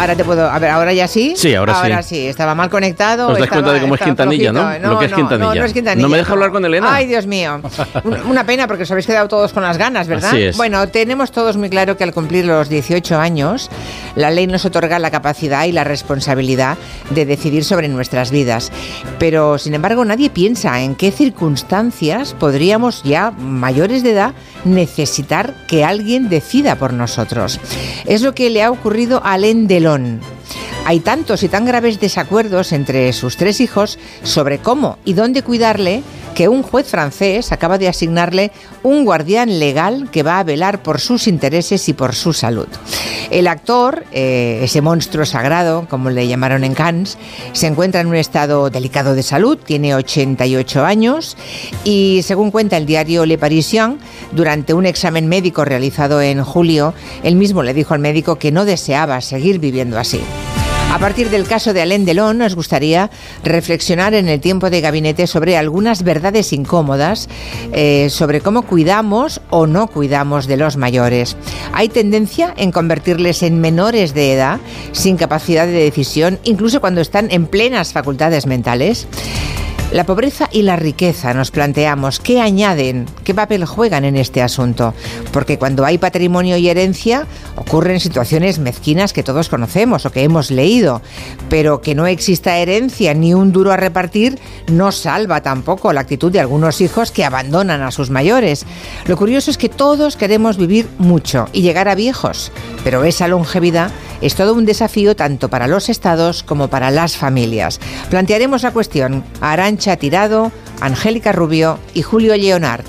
Ahora te puedo. A ver, ahora ya sí. Sí, ahora, sí. Ahora sí. Estaba mal conectado. Os das estaba- cuenta de cómo es Quintanilla, ¿no? flojito. Lo que es Quintanilla. No, no es Quintanilla. ¿No me deja hablar con Elena? Ay, Dios mío. Un- Una pena porque os habéis quedado todos con las ganas, ¿verdad? Así es. Bueno, tenemos todos muy claro que al cumplir los 18 años, la ley nos otorga la capacidad y la responsabilidad de decidir sobre nuestras vidas. Pero, sin embargo, nadie piensa en qué circunstancias podríamos ya, mayores de edad, necesitar que alguien decida por nosotros. Es lo que le ha ocurrido a Alain Delon. Hay tantos y tan graves desacuerdos entre sus tres hijos sobre cómo y dónde cuidarle que un juez francés acaba de asignarle un guardián legal que va a velar por sus intereses y por su salud. El actor, eh, ese monstruo sagrado, como le llamaron en Cannes, se encuentra en un estado delicado de salud, tiene 88 años y según cuenta el diario Le Parisien, durante un examen médico realizado en julio, él mismo le dijo al médico que no deseaba seguir viviendo así. A partir del caso de Alain Delon, nos gustaría reflexionar en el tiempo de gabinete sobre algunas verdades incómodas, eh, sobre cómo cuidamos o no cuidamos de los mayores. Hay tendencia en convertirles en menores de edad, sin capacidad de decisión, incluso cuando están en plenas facultades mentales. La pobreza y la riqueza, nos planteamos, ¿qué añaden? ¿Qué papel juegan en este asunto? Porque cuando hay patrimonio y herencia ocurren situaciones mezquinas que todos conocemos o que hemos leído, pero que no exista herencia ni un duro a repartir no salva tampoco la actitud de algunos hijos que abandonan a sus mayores. Lo curioso es que todos queremos vivir mucho y llegar a viejos, pero esa longevidad es todo un desafío tanto para los estados como para las familias. Plantearemos la cuestión a Arancha Tirado, Angélica Rubio y Julio Leonard.